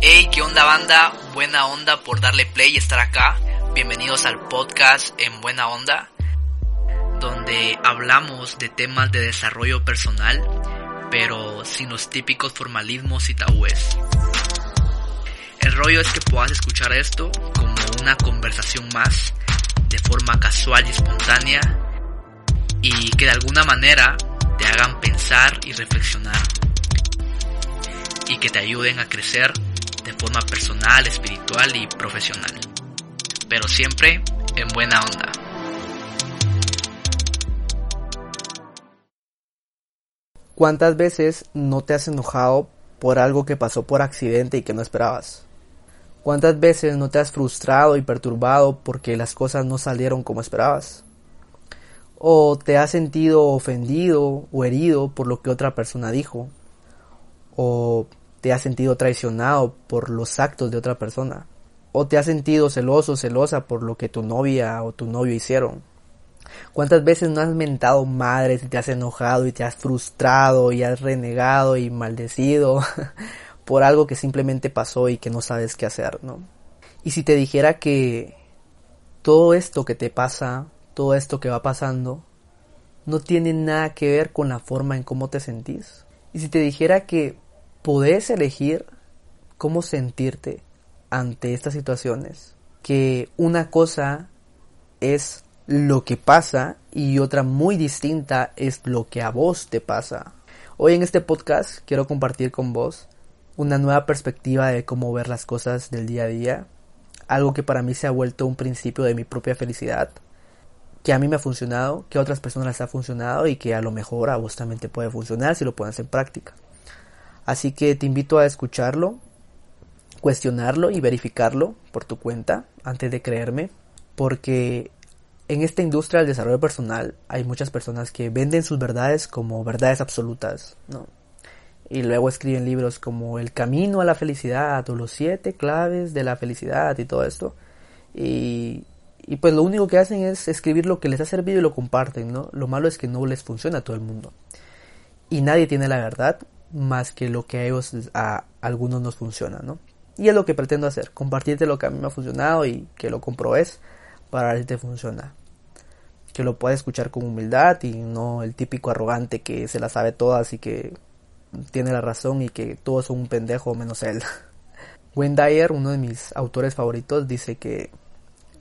Hey, ¿qué onda banda? Buena onda por darle play y estar acá. Bienvenidos al podcast En Buena Onda, donde hablamos de temas de desarrollo personal, pero sin los típicos formalismos y tabúes. El rollo es que puedas escuchar esto como una conversación más, de forma casual y espontánea, y que de alguna manera te hagan pensar y reflexionar, y que te ayuden a crecer de forma personal, espiritual y profesional. Pero siempre en buena onda. ¿Cuántas veces no te has enojado por algo que pasó por accidente y que no esperabas? ¿Cuántas veces no te has frustrado y perturbado porque las cosas no salieron como esperabas? ¿O te has sentido ofendido o herido por lo que otra persona dijo? ¿O te has sentido traicionado por los actos de otra persona? ¿O te has sentido celoso celosa por lo que tu novia o tu novio hicieron? ¿Cuántas veces no has mentado madres y te has enojado y te has frustrado y has renegado y maldecido por algo que simplemente pasó y que no sabes qué hacer, ¿no? Y si te dijera que todo esto que te pasa, todo esto que va pasando, no tiene nada que ver con la forma en cómo te sentís. Y si te dijera que podés elegir cómo sentirte ante estas situaciones, que una cosa es lo que pasa y otra muy distinta es lo que a vos te pasa. Hoy en este podcast quiero compartir con vos una nueva perspectiva de cómo ver las cosas del día a día, algo que para mí se ha vuelto un principio de mi propia felicidad, que a mí me ha funcionado, que a otras personas les ha funcionado y que a lo mejor a vos también te puede funcionar si lo pones en práctica. Así que te invito a escucharlo, cuestionarlo y verificarlo por tu cuenta antes de creerme, porque en esta industria del desarrollo personal hay muchas personas que venden sus verdades como verdades absolutas, ¿no? Y luego escriben libros como El camino a la felicidad o los siete claves de la felicidad y todo esto. Y, y pues lo único que hacen es escribir lo que les ha servido y lo comparten, ¿no? Lo malo es que no les funciona a todo el mundo. Y nadie tiene la verdad más que lo que a ellos, a algunos nos funciona, ¿no? Y es lo que pretendo hacer, compartirte lo que a mí me ha funcionado y que lo comprobes para ver te funciona. Que lo puedas escuchar con humildad y no el típico arrogante que se la sabe todas y que tiene la razón y que todos son un pendejo menos él. Wayne uno de mis autores favoritos, dice que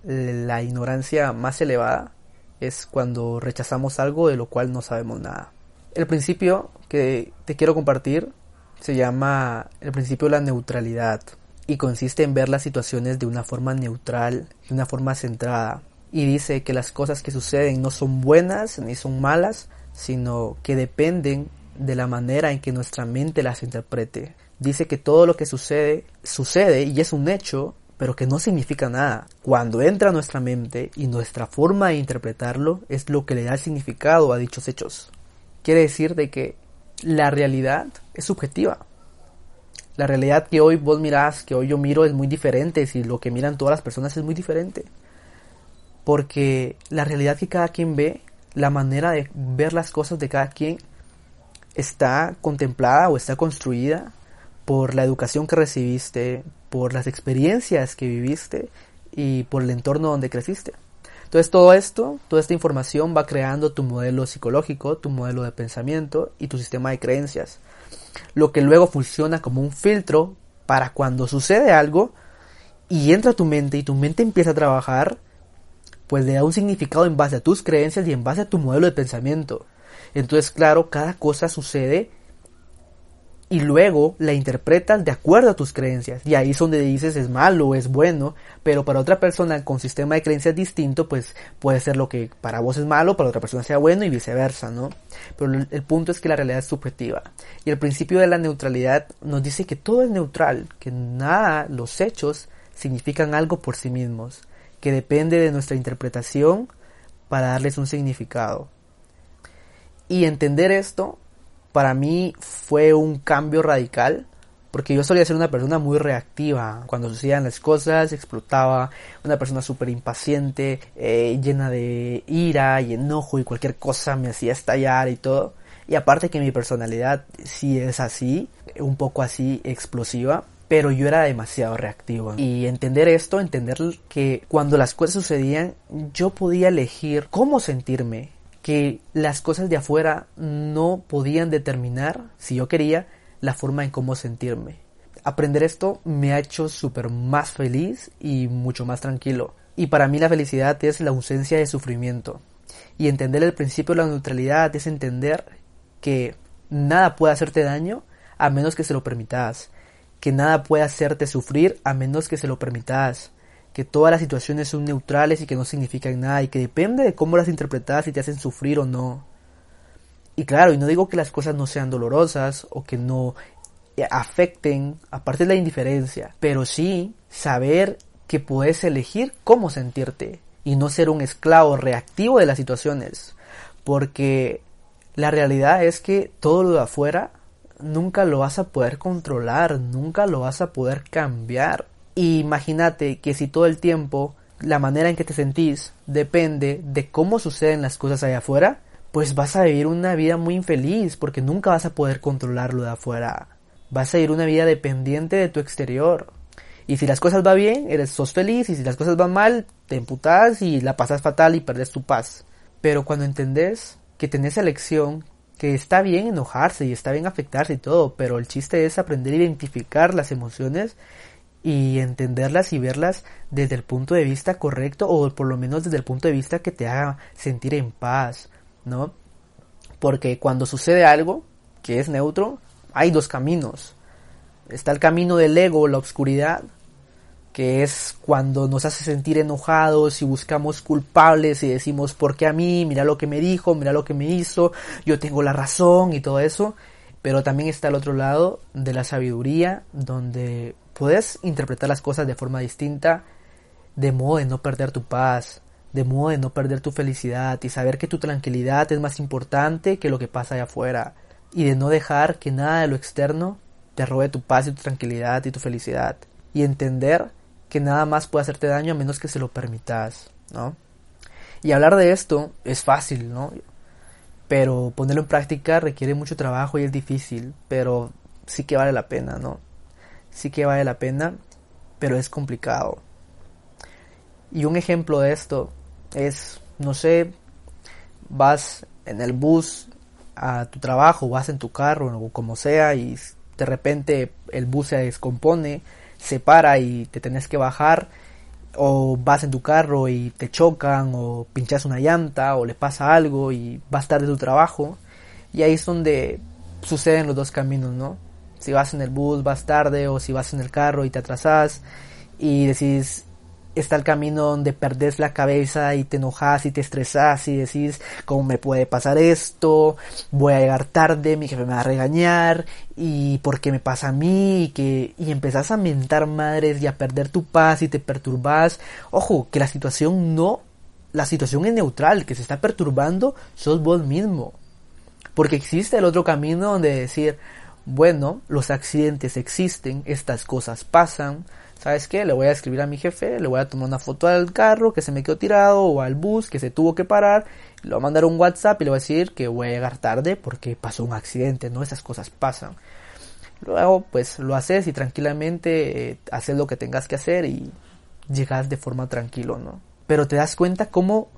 la ignorancia más elevada es cuando rechazamos algo de lo cual no sabemos nada. El principio que te quiero compartir se llama el principio de la neutralidad y consiste en ver las situaciones de una forma neutral, de una forma centrada. Y dice que las cosas que suceden no son buenas ni son malas, sino que dependen de la manera en que nuestra mente las interprete. Dice que todo lo que sucede, sucede y es un hecho, pero que no significa nada. Cuando entra nuestra mente y nuestra forma de interpretarlo es lo que le da significado a dichos hechos. Quiere decir de que la realidad es subjetiva. La realidad que hoy vos mirás, que hoy yo miro es muy diferente, si lo que miran todas las personas es muy diferente. Porque la realidad que cada quien ve, la manera de ver las cosas de cada quien está contemplada o está construida por la educación que recibiste, por las experiencias que viviste y por el entorno donde creciste. Entonces todo esto, toda esta información va creando tu modelo psicológico, tu modelo de pensamiento y tu sistema de creencias. Lo que luego funciona como un filtro para cuando sucede algo y entra a tu mente y tu mente empieza a trabajar, pues le da un significado en base a tus creencias y en base a tu modelo de pensamiento. Entonces, claro, cada cosa sucede y luego la interpretas de acuerdo a tus creencias. Y ahí es donde dices es malo, es bueno, pero para otra persona con sistema de creencias distinto, pues puede ser lo que para vos es malo, para otra persona sea bueno y viceversa, ¿no? Pero el punto es que la realidad es subjetiva. Y el principio de la neutralidad nos dice que todo es neutral, que nada, los hechos significan algo por sí mismos, que depende de nuestra interpretación para darles un significado. Y entender esto para mí fue un cambio radical porque yo solía ser una persona muy reactiva. Cuando sucedían las cosas, explotaba. Una persona súper impaciente, eh, llena de ira y enojo y cualquier cosa me hacía estallar y todo. Y aparte que mi personalidad sí es así, un poco así explosiva. Pero yo era demasiado reactivo. Y entender esto, entender que cuando las cosas sucedían, yo podía elegir cómo sentirme que las cosas de afuera no podían determinar, si yo quería, la forma en cómo sentirme. Aprender esto me ha hecho súper más feliz y mucho más tranquilo. Y para mí la felicidad es la ausencia de sufrimiento. Y entender el principio de la neutralidad es entender que nada puede hacerte daño a menos que se lo permitas. Que nada puede hacerte sufrir a menos que se lo permitas que todas las situaciones son neutrales y que no significan nada y que depende de cómo las interpretas si te hacen sufrir o no. Y claro, y no digo que las cosas no sean dolorosas o que no afecten, aparte de la indiferencia, pero sí saber que puedes elegir cómo sentirte y no ser un esclavo reactivo de las situaciones, porque la realidad es que todo lo de afuera nunca lo vas a poder controlar, nunca lo vas a poder cambiar imagínate que si todo el tiempo la manera en que te sentís depende de cómo suceden las cosas allá afuera, pues vas a vivir una vida muy infeliz porque nunca vas a poder controlarlo de afuera. Vas a vivir una vida dependiente de tu exterior. Y si las cosas van bien, eres sos feliz y si las cosas van mal, te emputas y la pasas fatal y perdes tu paz. Pero cuando entendés que tenés elección, que está bien enojarse y está bien afectarse y todo, pero el chiste es aprender a identificar las emociones y entenderlas y verlas desde el punto de vista correcto o por lo menos desde el punto de vista que te haga sentir en paz, ¿no? Porque cuando sucede algo que es neutro, hay dos caminos. Está el camino del ego, la oscuridad, que es cuando nos hace sentir enojados y buscamos culpables y decimos, ¿por qué a mí? Mira lo que me dijo, mira lo que me hizo, yo tengo la razón y todo eso. Pero también está el otro lado de la sabiduría, donde puedes interpretar las cosas de forma distinta, de modo de no perder tu paz, de modo de no perder tu felicidad y saber que tu tranquilidad es más importante que lo que pasa allá afuera y de no dejar que nada de lo externo te robe tu paz y tu tranquilidad y tu felicidad y entender que nada más puede hacerte daño a menos que se lo permitas, ¿no? Y hablar de esto es fácil, ¿no? Pero ponerlo en práctica requiere mucho trabajo y es difícil, pero sí que vale la pena, ¿no? Sí que vale la pena, pero es complicado. Y un ejemplo de esto es, no sé, vas en el bus a tu trabajo, vas en tu carro o como sea y de repente el bus se descompone, se para y te tenés que bajar o vas en tu carro y te chocan o pinchas una llanta o le pasa algo y vas tarde de tu trabajo y ahí es donde suceden los dos caminos, ¿no? Si vas en el bus vas tarde o si vas en el carro y te atrasas y decís está el camino donde perdés la cabeza y te enojas y te estresas y decís cómo me puede pasar esto, voy a llegar tarde, mi jefe me va a regañar y por qué me pasa a mí y que y empezás a mentar madres y a perder tu paz y te perturbas. Ojo, que la situación no la situación es neutral, que se está perturbando sos vos mismo. Porque existe el otro camino donde decir, bueno, los accidentes existen, estas cosas pasan. ¿Sabes qué? Le voy a escribir a mi jefe, le voy a tomar una foto al carro que se me quedó tirado o al bus que se tuvo que parar, le voy a mandar un WhatsApp y le voy a decir que voy a llegar tarde porque pasó un accidente, ¿no? Esas cosas pasan. Luego, pues lo haces y tranquilamente eh, haces lo que tengas que hacer y llegas de forma tranquilo, ¿no? Pero te das cuenta cómo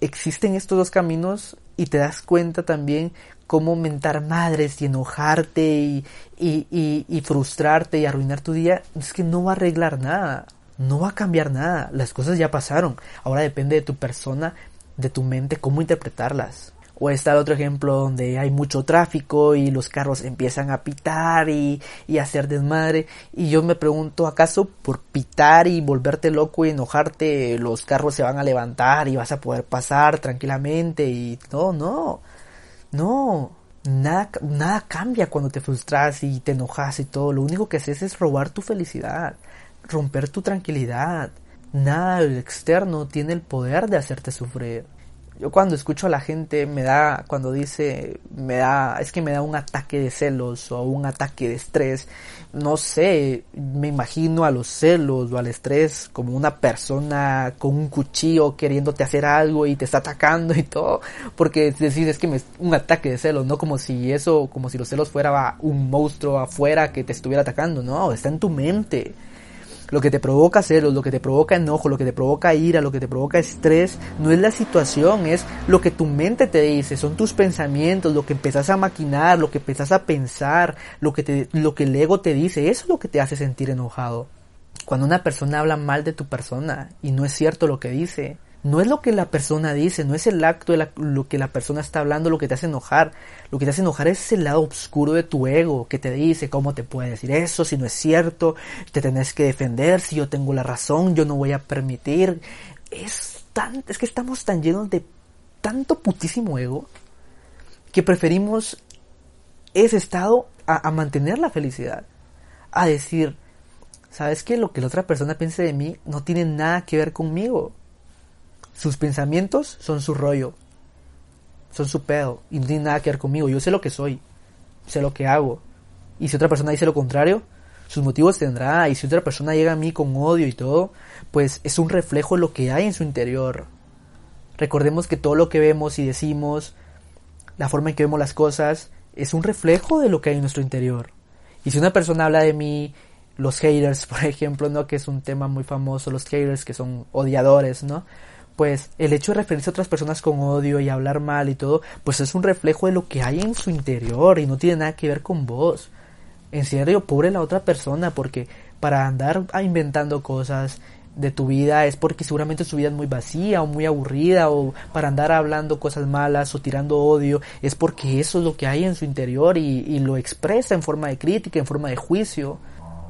existen estos dos caminos y te das cuenta también cómo mentar madres y enojarte y, y, y, frustrarte y arruinar tu día, es que no va a arreglar nada, no va a cambiar nada, las cosas ya pasaron, ahora depende de tu persona, de tu mente, cómo interpretarlas. O está el otro ejemplo donde hay mucho tráfico y los carros empiezan a pitar y, y hacer desmadre. Y yo me pregunto, ¿acaso por pitar y volverte loco y enojarte los carros se van a levantar y vas a poder pasar tranquilamente? Y no, no, no. Nada, nada cambia cuando te frustras y te enojas y todo. Lo único que haces es robar tu felicidad, romper tu tranquilidad. Nada externo tiene el poder de hacerte sufrir. Yo cuando escucho a la gente me da, cuando dice, me da, es que me da un ataque de celos o un ataque de estrés. No sé, me imagino a los celos o al estrés como una persona con un cuchillo queriéndote hacer algo y te está atacando y todo. Porque decir es que me, un ataque de celos, no como si eso, como si los celos fuera un monstruo afuera que te estuviera atacando. No, está en tu mente lo que te provoca celos, lo que te provoca enojo, lo que te provoca ira, lo que te provoca estrés, no es la situación, es lo que tu mente te dice, son tus pensamientos, lo que empezás a maquinar, lo que empezás a pensar, lo que, te, lo que el ego te dice, eso es lo que te hace sentir enojado. Cuando una persona habla mal de tu persona y no es cierto lo que dice, no es lo que la persona dice, no es el acto de lo que la persona está hablando lo que te hace enojar. Lo que te hace enojar es el lado oscuro de tu ego que te dice cómo te puede decir eso, si no es cierto, te tenés que defender, si yo tengo la razón, yo no voy a permitir. Es tan, es que estamos tan llenos de tanto putísimo ego que preferimos ese estado a, a mantener la felicidad. A decir, ¿sabes qué? Lo que la otra persona piense de mí no tiene nada que ver conmigo sus pensamientos son su rollo, son su pedo y no tienen nada que ver conmigo. Yo sé lo que soy, sé lo que hago. Y si otra persona dice lo contrario, sus motivos tendrá. Y si otra persona llega a mí con odio y todo, pues es un reflejo de lo que hay en su interior. Recordemos que todo lo que vemos y decimos, la forma en que vemos las cosas, es un reflejo de lo que hay en nuestro interior. Y si una persona habla de mí, los haters, por ejemplo, ¿no? Que es un tema muy famoso, los haters que son odiadores, ¿no? Pues el hecho de referirse a otras personas con odio y hablar mal y todo, pues es un reflejo de lo que hay en su interior y no tiene nada que ver con vos. En serio, pobre la otra persona, porque para andar inventando cosas de tu vida es porque seguramente su vida es muy vacía o muy aburrida o para andar hablando cosas malas o tirando odio es porque eso es lo que hay en su interior y, y lo expresa en forma de crítica, en forma de juicio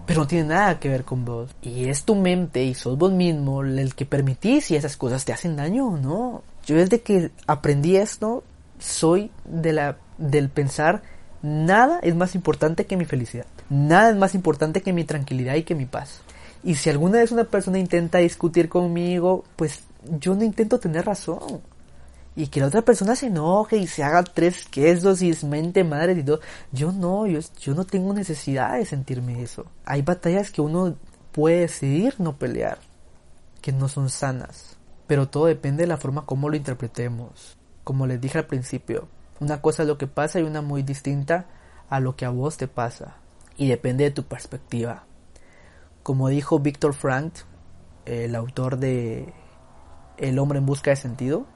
pero no tiene nada que ver con vos. Y es tu mente y sos vos mismo el que permitís si esas cosas te hacen daño o no. Yo desde que aprendí esto, soy de la, del pensar nada es más importante que mi felicidad. Nada es más importante que mi tranquilidad y que mi paz. Y si alguna vez una persona intenta discutir conmigo, pues yo no intento tener razón y que la otra persona se enoje y se haga tres quesos y mente madre y todo. Yo no, yo, yo no tengo necesidad de sentirme eso. Hay batallas que uno puede decidir no pelear, que no son sanas. Pero todo depende de la forma como lo interpretemos. Como les dije al principio, una cosa es lo que pasa y una muy distinta a lo que a vos te pasa. Y depende de tu perspectiva. Como dijo Víctor Frank, el autor de El hombre en busca de sentido,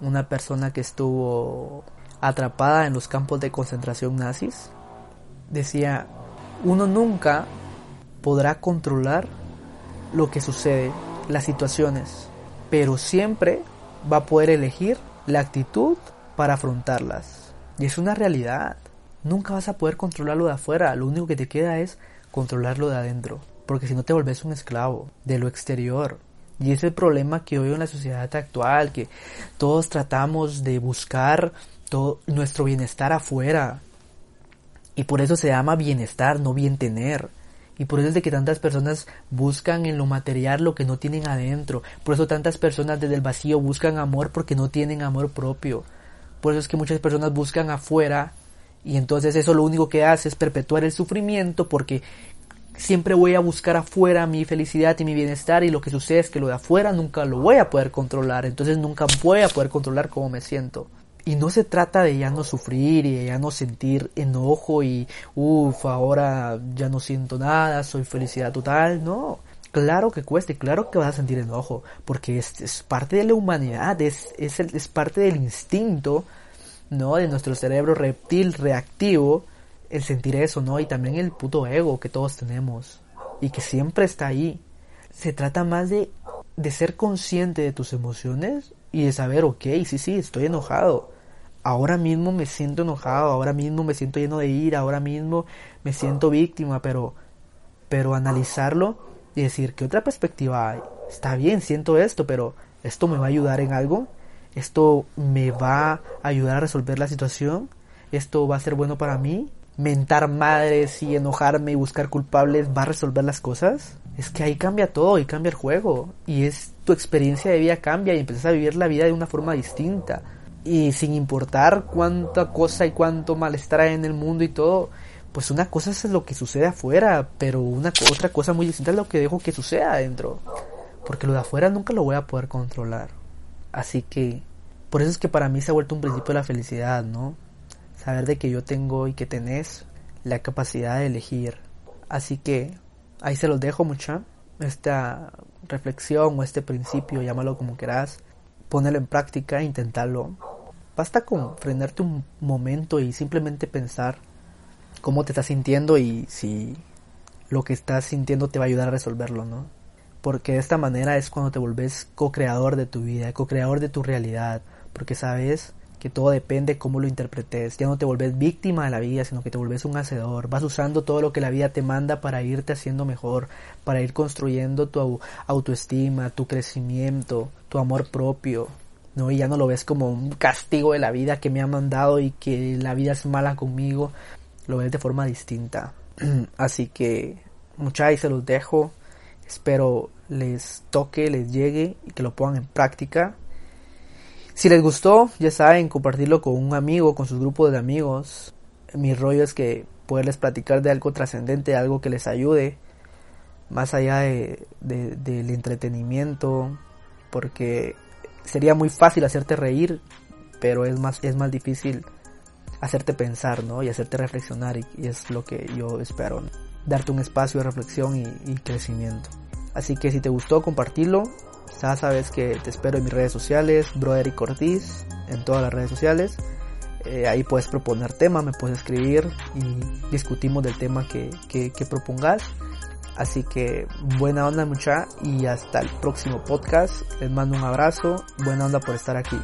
una persona que estuvo atrapada en los campos de concentración nazis, decía, uno nunca podrá controlar lo que sucede, las situaciones, pero siempre va a poder elegir la actitud para afrontarlas. Y es una realidad. Nunca vas a poder controlarlo de afuera, lo único que te queda es controlarlo de adentro, porque si no te volvés un esclavo de lo exterior, y es el problema que hoy en la sociedad actual, que todos tratamos de buscar todo nuestro bienestar afuera. Y por eso se llama bienestar, no bien tener. Y por eso es de que tantas personas buscan en lo material lo que no tienen adentro. Por eso tantas personas desde el vacío buscan amor porque no tienen amor propio. Por eso es que muchas personas buscan afuera y entonces eso lo único que hace es perpetuar el sufrimiento porque siempre voy a buscar afuera mi felicidad y mi bienestar y lo que sucede es que lo de afuera nunca lo voy a poder controlar, entonces nunca voy a poder controlar cómo me siento. Y no se trata de ya no sufrir y de ya no sentir enojo y uff, ahora ya no siento nada, soy felicidad total, no. Claro que cueste, claro que vas a sentir enojo, porque es, parte de la humanidad, es, es, es parte del instinto, ¿no? De nuestro cerebro reptil reactivo, el sentir eso, ¿no? Y también el puto ego que todos tenemos y que siempre está ahí. Se trata más de, de ser consciente de tus emociones y de saber, ok, sí, sí, estoy enojado, ahora mismo me siento enojado, ahora mismo me siento lleno de ira, ahora mismo me siento víctima, pero, pero analizarlo y decir, ¿qué otra perspectiva hay? Está bien, siento esto, pero ¿esto me va a ayudar en algo? ¿Esto me va a ayudar a resolver la situación? ¿Esto va a ser bueno para mí? ¿Mentar madres y enojarme y buscar culpables va a resolver las cosas? Es que ahí cambia todo y cambia el juego. Y es tu experiencia de vida cambia y empiezas a vivir la vida de una forma distinta y sin importar cuánta cosa y cuánto malestar hay en el mundo y todo, pues una cosa es lo que sucede afuera, pero una otra cosa muy distinta es lo que dejo que suceda adentro, porque lo de afuera nunca lo voy a poder controlar. Así que por eso es que para mí se ha vuelto un principio de la felicidad, ¿no? Saber de que yo tengo y que tenés la capacidad de elegir. Así que ahí se los dejo mucha esta reflexión o este principio, llámalo como quieras, ponerlo en práctica, intentarlo Basta con frenarte un momento y simplemente pensar cómo te estás sintiendo y si lo que estás sintiendo te va a ayudar a resolverlo, ¿no? Porque de esta manera es cuando te volvés co-creador de tu vida, co-creador de tu realidad, porque sabes que todo depende cómo lo interpretes. Ya no te volvés víctima de la vida, sino que te volvés un hacedor. Vas usando todo lo que la vida te manda para irte haciendo mejor, para ir construyendo tu autoestima, tu crecimiento, tu amor propio, ¿no? Y ya no lo ves como un castigo de la vida que me ha mandado y que la vida es mala conmigo, lo ves de forma distinta. Así que muchachos se los dejo, espero les toque, les llegue y que lo pongan en práctica. Si les gustó, ya saben, compartirlo con un amigo, con sus grupos de amigos. Mi rollo es que poderles platicar de algo trascendente, algo que les ayude, más allá de, del entretenimiento, porque sería muy fácil hacerte reír, pero es más, es más difícil hacerte pensar, ¿no? Y hacerte reflexionar y, es lo que yo espero, darte un espacio de reflexión y, crecimiento. Así que si te gustó, compartirlo. Ya sabes que te espero en mis redes sociales, Broderick Ortiz, en todas las redes sociales. Eh, ahí puedes proponer tema, me puedes escribir y discutimos del tema que, que, que propongas. Así que buena onda mucha y hasta el próximo podcast. Les mando un abrazo. Buena onda por estar aquí.